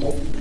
と。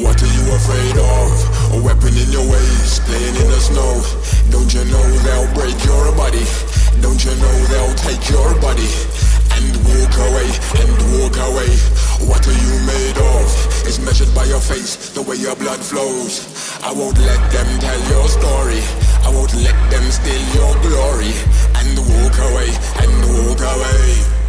What are you afraid of? A weapon in your waist, playing in the snow. Don't you know they'll break your body? Don't you know they'll take your body? And walk away, and walk away. What are you made of? It's measured by your face, the way your blood flows. I won't let them tell your story. I won't let them steal your glory. And walk away, and walk away.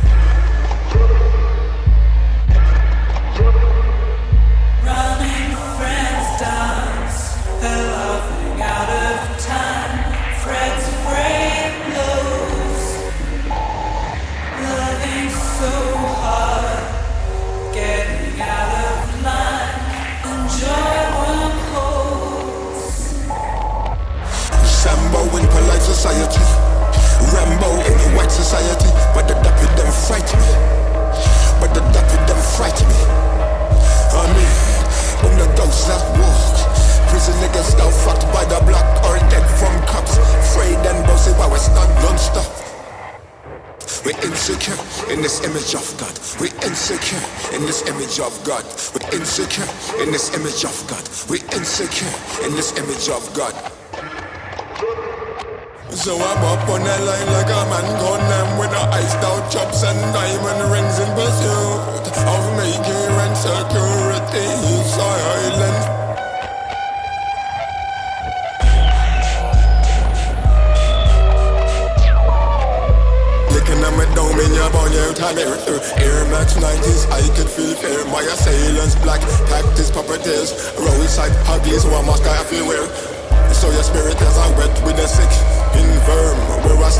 society. Rambo in the white society, but the dappy them fright me. But the dappy them fright me. I mean, when the dogs that walk, prison niggas now fucked by the block or dead from cops. Afraid and bossy while we stand non-stop. We're insecure in this image of God. We're insecure in this image of God. We're insecure in this image of God. We're insecure in this image of God. So I'm up on the line like a man gone them with the iced out chops and diamond rings in pursuit of making rent security. Silent. in your bone, you time air, Air Max 90s, I could feel fear. My assailants, black cactus puppeteers. Roadside huggies, one mask I feel wear So your spirit is I wet with a sick Infirm, where I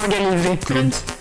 Margalivée.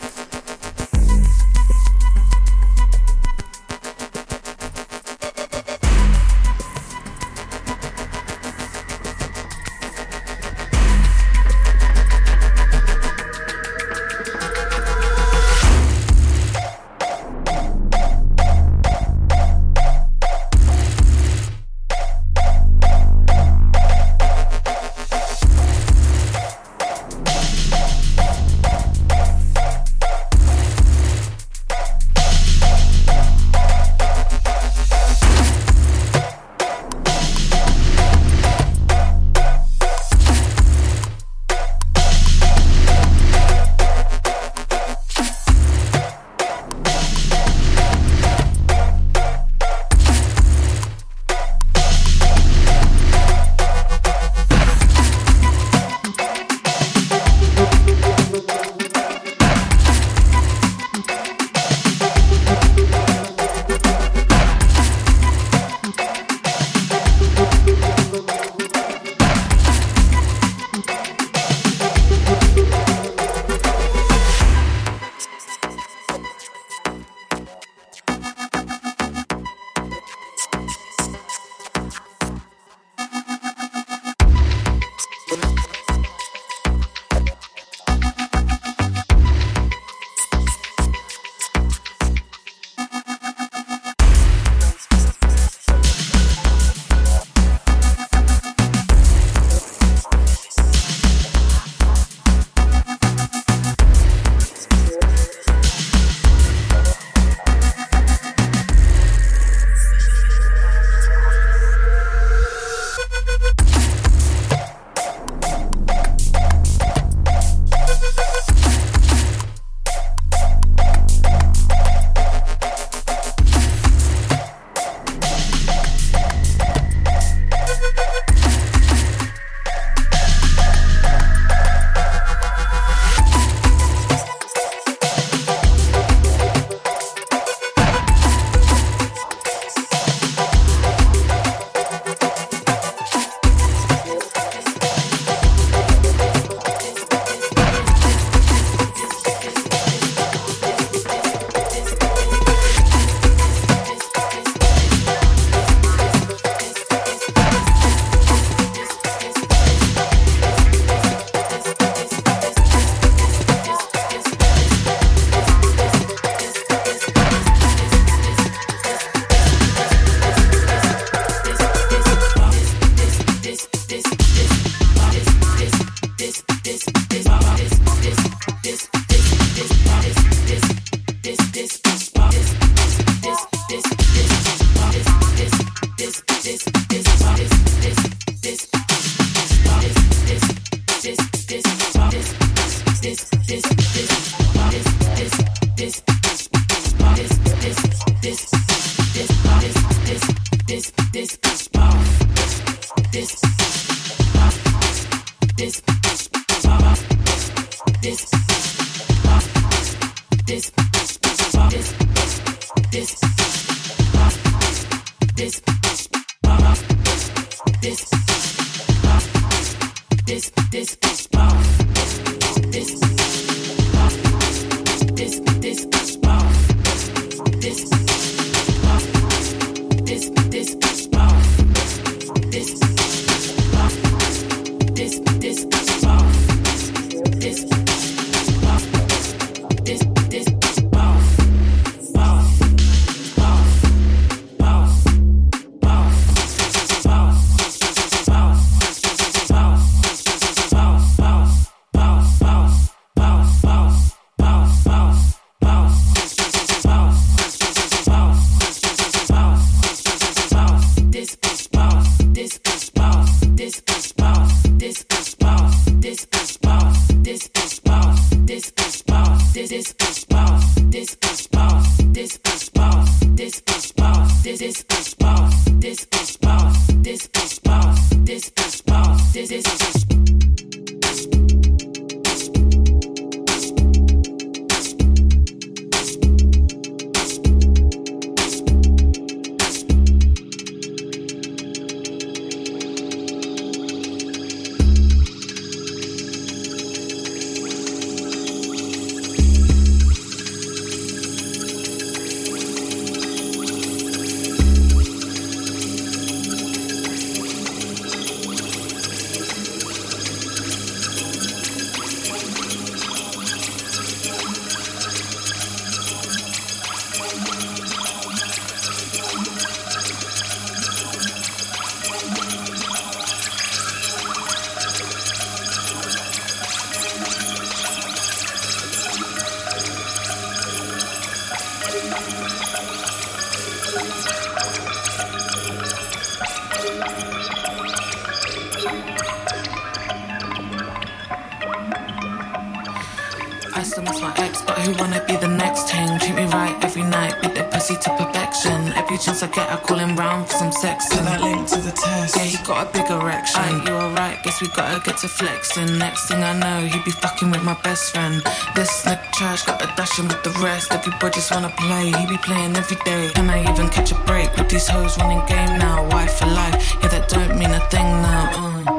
Chance I get, I call him round for some sex. And I link to the test. Yeah, he got a big erection. Aye, you alright? Guess we gotta get to flexing. Next thing I know, he be fucking with my best friend. This nigga trash, got a dashing with the rest. Everybody just wanna play, he be playing every day. Can I even catch a break with these hoes running game now? Wife for life, yeah, that don't mean a thing now. Uh.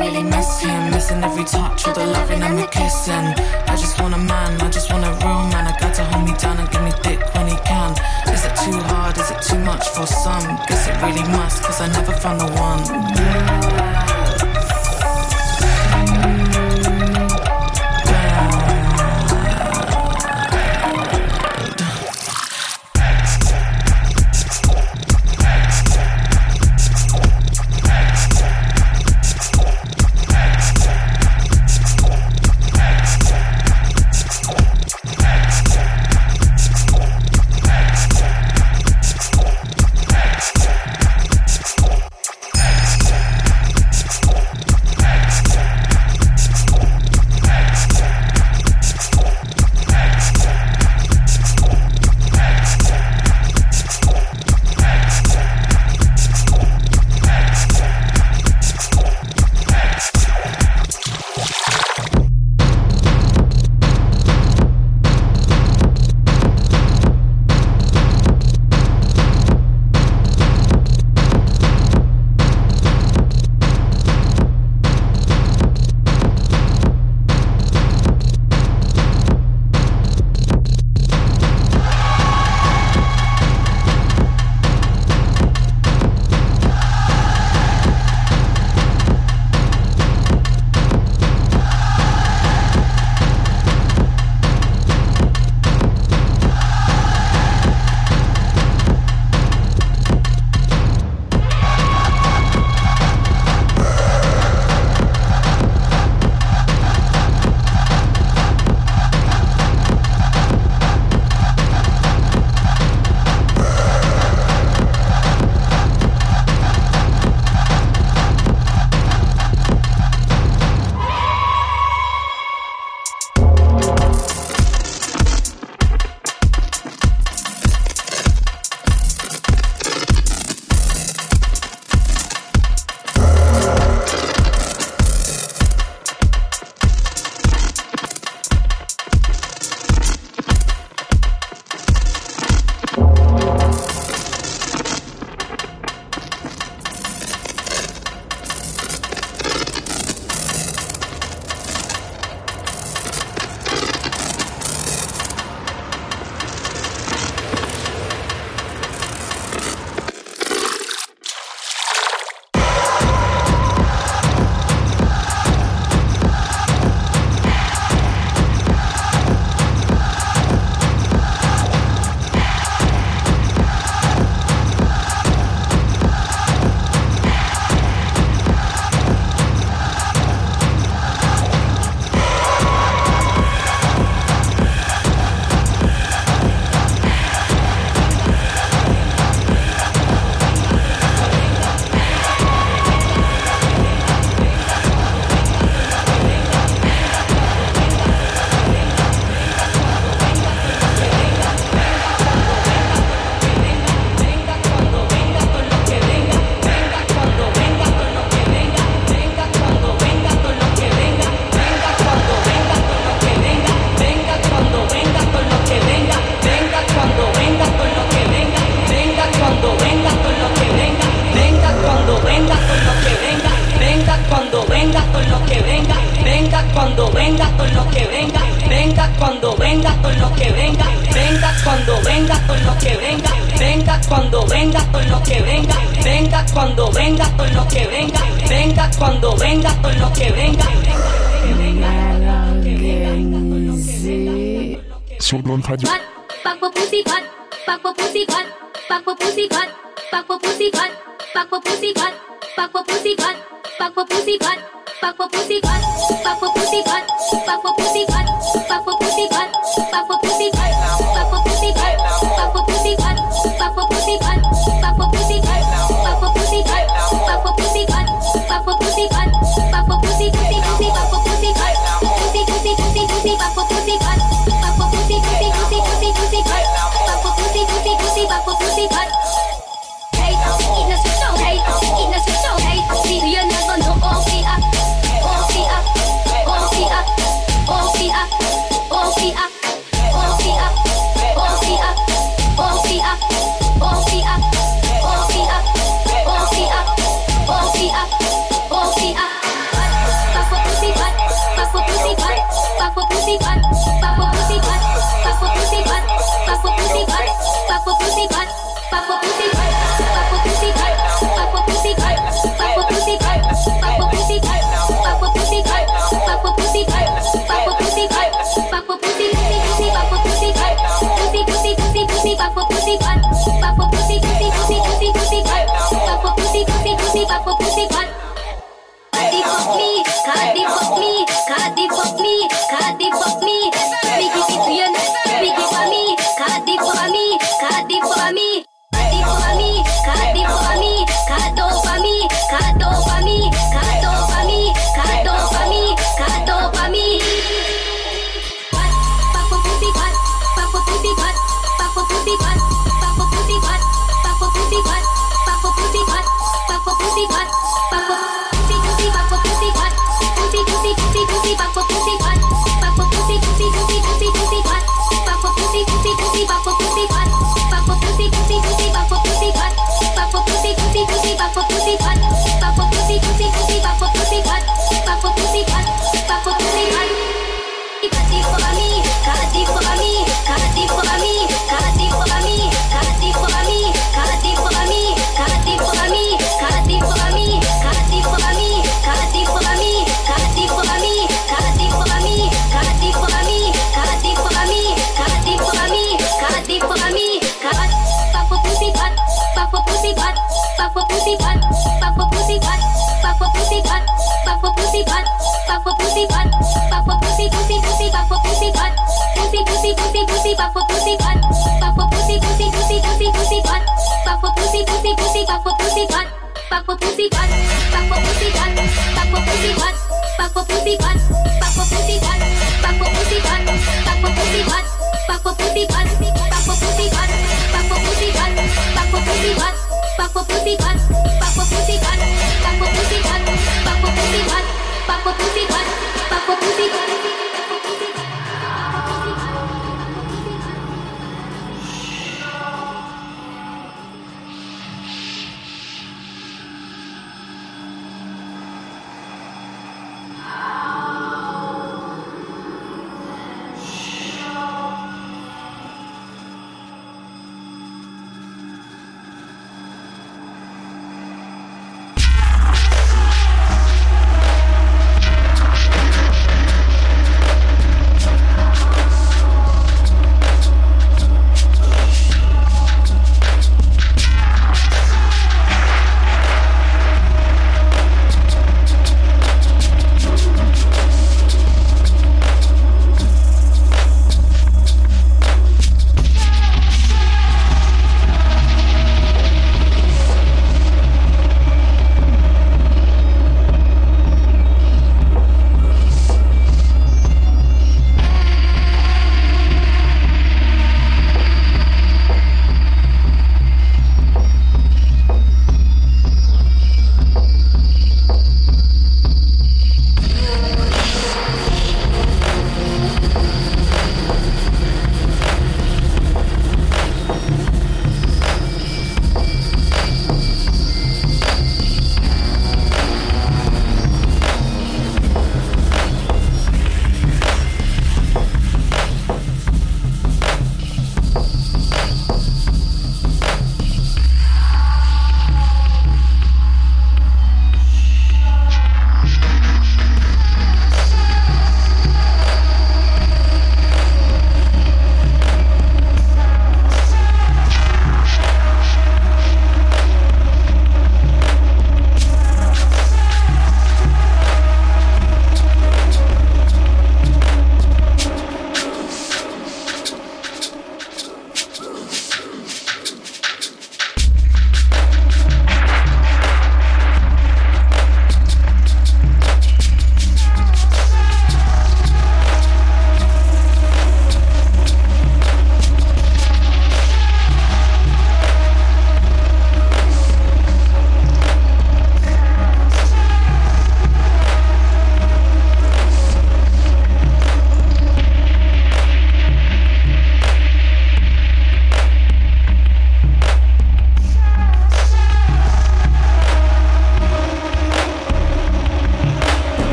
Really, miss him. Missing every touch, all the loving and the kissing. I just want a man, I just want a real man. I got to hold me down and give me dick when he can. Is it too hard? Is it too much for some? Guess it really must, cause I never found the one. fuck for pussy cunt. Fuck for pussy, pussy, pussy, pussy, pussy cunt. Fuck for pussy, pussy, pussy, fuck for pussy cunt. Fuck for pussy cunt. Fuck for pussy cunt. Fuck for pussy cunt. Fuck for pussy cunt. Fuck for pussy cunt. Fuck for pussy cunt. Fuck for pussy cunt. Fuck for pussy cunt. Fuck for pussy cunt. Fuck for pussy cunt. Fuck for pussy cunt. Fuck for pussy cunt. Fuck for pussy cunt. Fuck for pussy cunt. Fuck for pussy cunt. Fuck for pussy.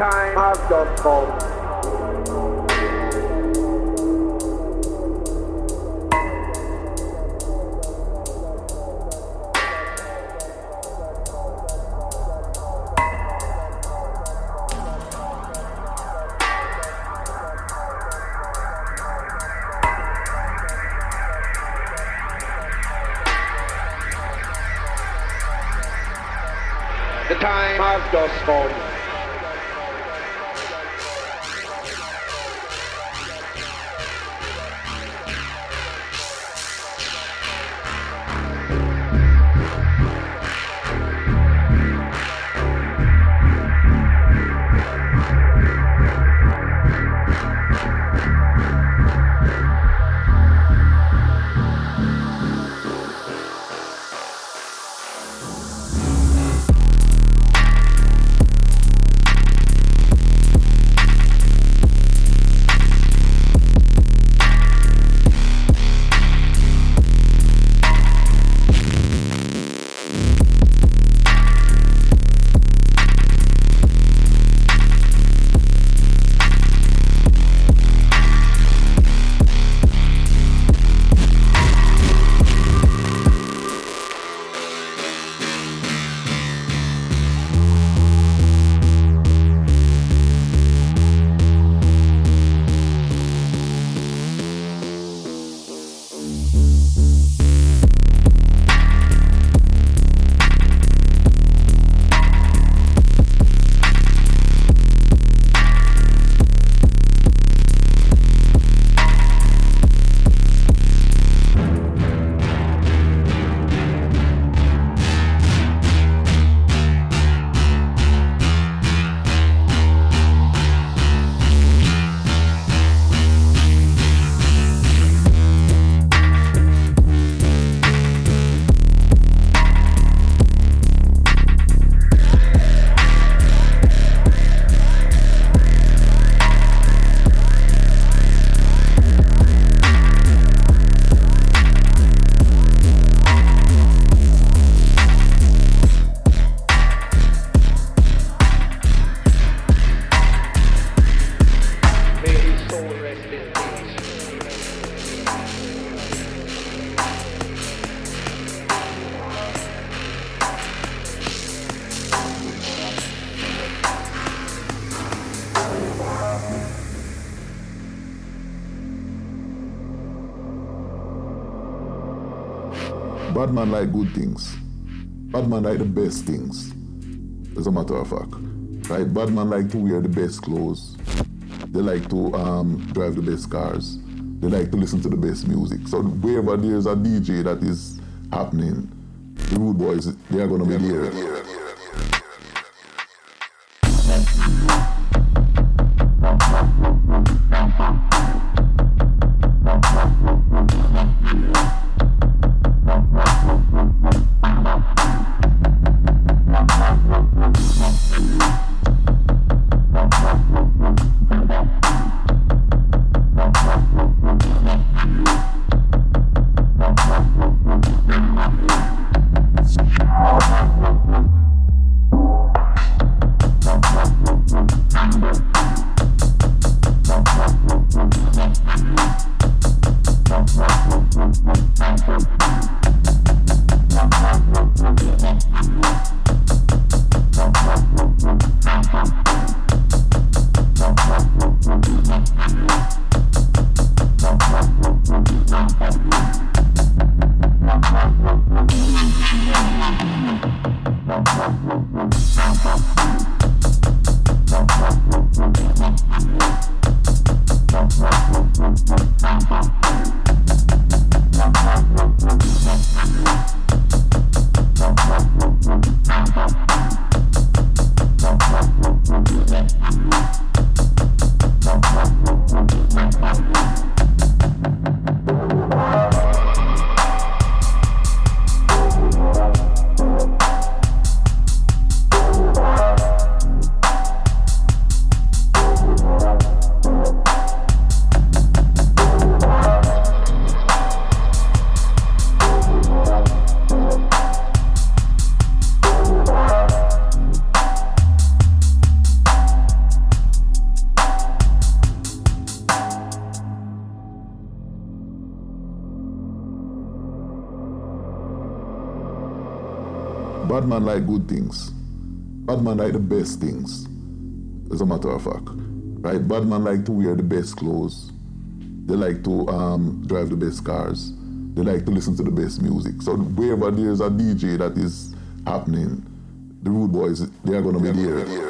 Time has just come. Man like good things. Bad man like the best things. As a matter of fact. Right? Bad man like to wear the best clothes. They like to um, drive the best cars. They like to listen to the best music. So wherever there's a DJ that is happening, the rude boys, they are gonna be there. Man like good things. Bad man like the best things. As a matter of fact. Right? Bad man like to wear the best clothes. They like to um, drive the best cars. They like to listen to the best music. So wherever there's a DJ that is happening, the rude boys, they are gonna be there.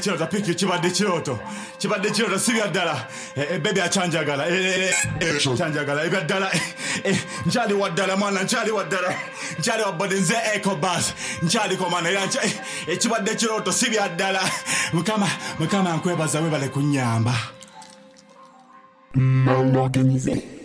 kirota piki kibadde kirooto kibadde kirooto si byaddala eh, eh, bebi akyanjagala eh, kyanjagala ebyaddala nkyali waddala mwana nkyali waddala nkyali wabode nze ecobas nkyaliko mwana era ekibadde kirooto si byaddala mukama mukama nkwebaza webale kunyamba nalwakenyize